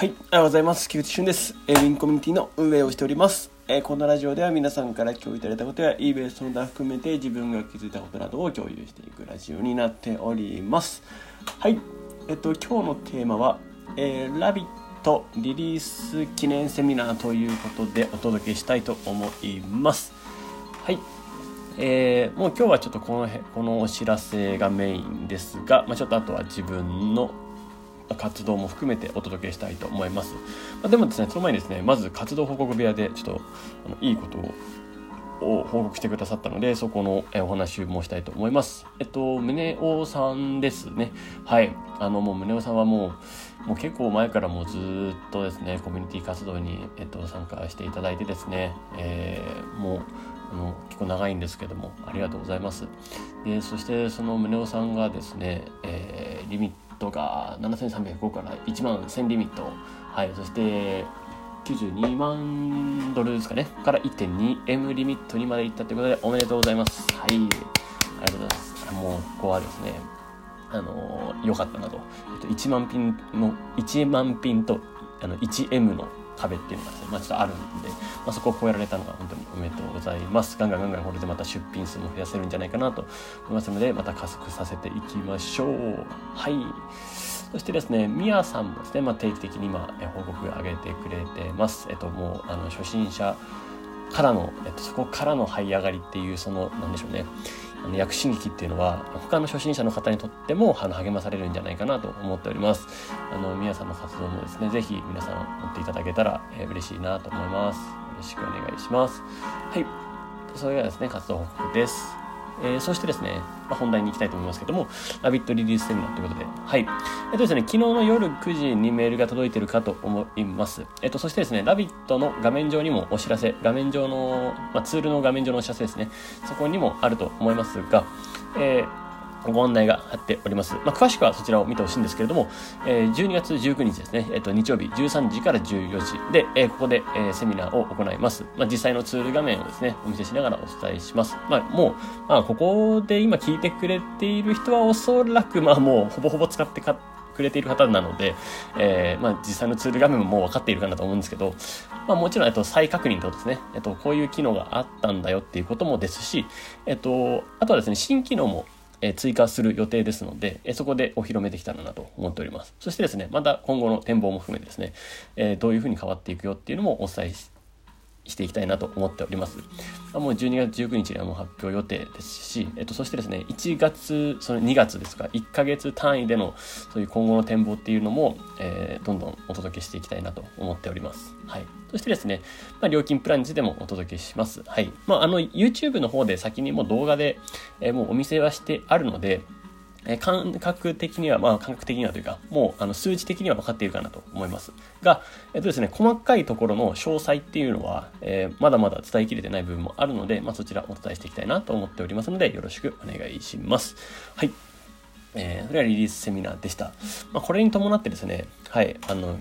はい、おはようございます。菊池俊です。えー、ウィンコミュニティの運営をしております。えー、このラジオでは皆さんから共有いただいたことや eBay その他含めて自分が気づいたことなどを共有していくラジオになっております。はい、えっと、今日のテーマは、えー、ラビットリリース記念セミナーということでお届けしたいと思います。はい。えー、もう今日はちょっとこのこのお知らせがメインですが、まあ、ちょっとあとは自分の活動も含めてお届けしたいと思います。まあ、でもですね、その前にですね、まず活動報告部屋でちょっとあのいいことをを報告してくださったので、そこのお話もしたいと思います。えっと、宗男さんですね。はい。あの、もう宗男さんはもう、もう結構前からもうずっとですね、コミュニティ活動に、えっと、参加していただいてですね、えー、もう、あの結構長いんですけどもありがとうございますでそしてその宗男さんがですね、えー、リミットが7305から1万1000リミット、はい、そして92万ドルですかね、から 1.2M リミットにまでいったということで、おめでとうございます。はい、ありがとうございます。もう、ここはですね、あの良かったなと。えっと、1万ピンの、1万ピンと、あの、1M の壁っていうのがですね、まあ、ちょっとあるんで、まあ、そこを超えられたのが本当におめでとうございます。ガンガンガンガンこれでまた出品数も増やせるんじゃないかなと思いますので、また加速させていきましょう。はい。そしてですね、みやさんもですね、まあ、定期的に今、え報告上げてくれてます。えっと、もう、あの、初心者からの、えっと、そこからの這い上がりっていう、その、なんでしょうね、あの薬師劇っていうのは他の初心者の方にとってもあの励まされるんじゃないかなと思っております。あの皆さんの活動もですね、是非皆さん持っていただけたら、えー、嬉しいなと思います。よろしくお願いします。はい。それではですね、活動報告です。えー、そしてですね、まあ、本題に行きたいと思いますけども、ラビットリリースセミナーということで、はい。えっとですね、昨日の夜9時にメールが届いてるかと思います。えっと、そしてですね、ラビットの画面上にもお知らせ、画面上の、まあ、ツールの画面上のお知らせですね、そこにもあると思いますが、えーご案内が貼っております。まあ、詳しくはそちらを見てほしいんですけれども、えー、12月19日ですね、えっ、ー、と、日曜日13時から14時で、えー、ここで、え、セミナーを行います。まあ、実際のツール画面をですね、お見せしながらお伝えします。まあ、もう、まあ、ここで今聞いてくれている人はおそらく、まあ、もう、ほぼほぼ使ってかくれている方なので、えー、まあ、実際のツール画面ももう分かっているかなと思うんですけど、まあ、もちろん、えっと、再確認とですね、えっと、こういう機能があったんだよっていうこともですし、えっと、あとはですね、新機能もえ追加する予定ですので、えそこでお披露目できたらなと思っております。そしてですね、また今後の展望も含めてですね、えどういうふうに変わっていくよっていうのもお伝えしていきたいなと思っております。もう12月19日にはもう発表予定ですし、えっと、そしてですね、1月、その2月ですか、1ヶ月単位でのそういう今後の展望っていうのも、えー、どんどんお届けしていきたいなと思っております。はい。そしてですね、まあ、料金プランについてもお届けします。はい。まあ、あの、YouTube の方で先にもう動画で、えー、もうお見せはしてあるので、え感覚的には、まあ感覚的にはというか、もうあの数値的には分かっているかなと思います。が、えっとですね、細かいところの詳細っていうのは、えー、まだまだ伝えきれてない部分もあるので、まあそちらお伝えしていきたいなと思っておりますので、よろしくお願いします。はい。えー、それはリリースセミナーでした。まあこれに伴ってですね、はい、あの、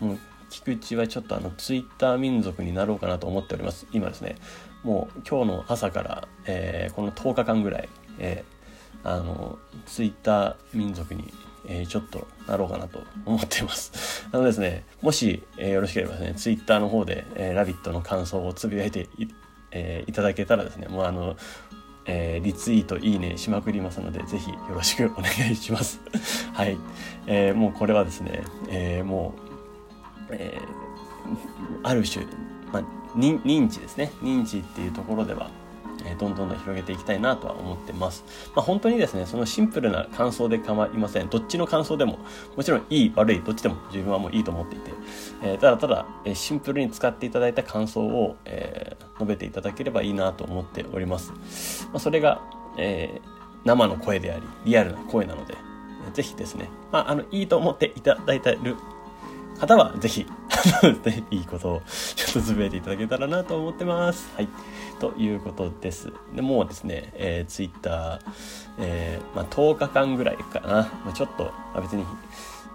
もう菊池はちょっとあのツイッター民族になろうかなと思っております。今ですね、もう今日の朝から、えー、この10日間ぐらい、えーあのツイッター民族に、えー、ちょっとなろうかなと思っています あのですねもし、えー、よろしければですねツイッターの方で「えー、ラビット!」の感想をつぶやいてい,、えー、いただけたらですねもうあのえー、リツイート、いいねしまくりますので、ぜひよろしくお願いします。はい。えー、もうこれはですね、えー、もう、えー、ある種、まあ、認知ですね。認知っていうところでは、えどんどんどん広げていきたいなとは思ってます。まあ、本当にですね、そのシンプルな感想で構いません。どっちの感想でも、もちろんいい、悪い、どっちでも自分はもういいと思っていて、えー、ただただ、えシンプルに使っていただいた感想を、えー、述べていただければいいなと思っております。まあ、それが、えー、生の声であり、リアルな声なので、ぜひですね、まあ、あの、いいと思っていただいている方は、ぜひ、でいいことをちょっとつぶやいていただけたらなと思ってます。はい。ということです。でもうですね、えー、ツイッター、えー、まあ、10日間ぐらいかな。まあ、ちょっと、あ、別に、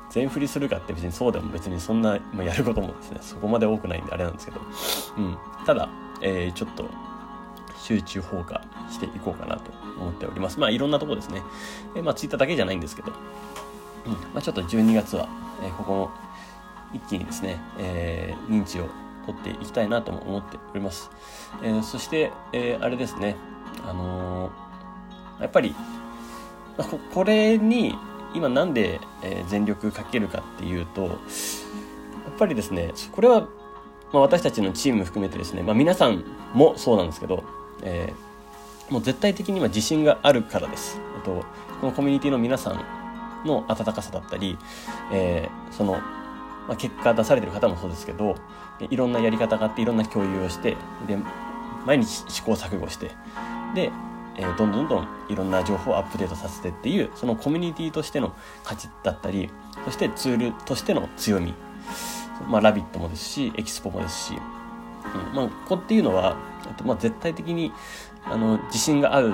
全振りするかって別にそうでも別にそんな、まあ、やることもですね、そこまで多くないんであれなんですけど、うん。ただ、えー、ちょっと、集中放火していこうかなと思っております。まあいろんなとこですね。えー、まあツイッターだけじゃないんですけど、うん。まあちょっと12月は、えー、ここの一気にですね、えー、認知を取っていきたいなとも思っております。えー、そして、えー、あれですね、あのー、やっぱり、これに今なんで、え全力かけるかっていうと、やっぱりですね、これは、まあ、私たちのチーム含めてですね、まあ、皆さんもそうなんですけど、えもう絶対的に今自信があるからです。とこのコミュニティの皆さんの温かさだったり、えー、その、まあ、結果出されてる方もそうですけどいろんなやり方があっていろんな共有をしてで毎日試行錯誤してで、えー、どんどんどんいろんな情報をアップデートさせてっていうそのコミュニティとしての価値だったりそしてツールとしての強み、まあ、ラビットもですしエキスポもですし、うんまあ、ここっていうのはとまあ、絶対的にあの自信がある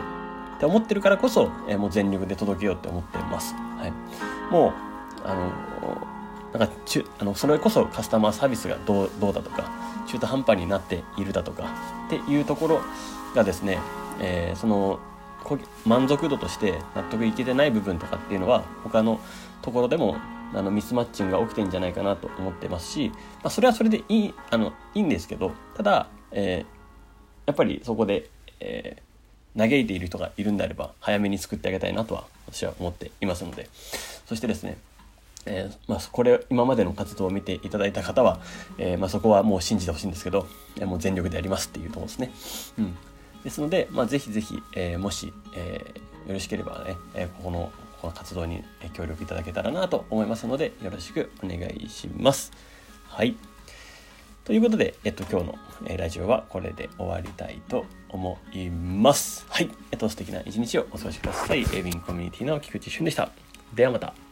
って思ってるからこそ、えー、もう全力で届けようって思ってます。はい、もうあのなんか中あのそれこそカスタマーサービスがどうどうだとか中途半端になっているだとかっていうところがですね、えー、その満足度として納得いけてない部分とかっていうのは他のところでもあのミスマッチングが起きてんじゃないかなと思ってますし、まあ、それはそれでいいあのいいんですけどただ、えー、やっぱりそこで、えー、嘆いている人がいるんであれば早めに作ってあげたいなとは私は思っていますので。そしてですねえー、まあ、これ今までの活動を見ていただいた方は、えー、まあ、そこはもう信じてほしいんですけど、えー、もう全力でやりますっていうところですね。うん、ですので、まあ、ぜひぜひ、えもし、えよろしければね、えここのこの活動に協力いただけたらなと思いますのでよろしくお願いします。はい。ということで、えっと、今日の、えラジオはこれで終わりたいと思います。はい。えっと、素敵な一日をお過ごしください。エビンコミュニティの菊池俊でした。ではまた。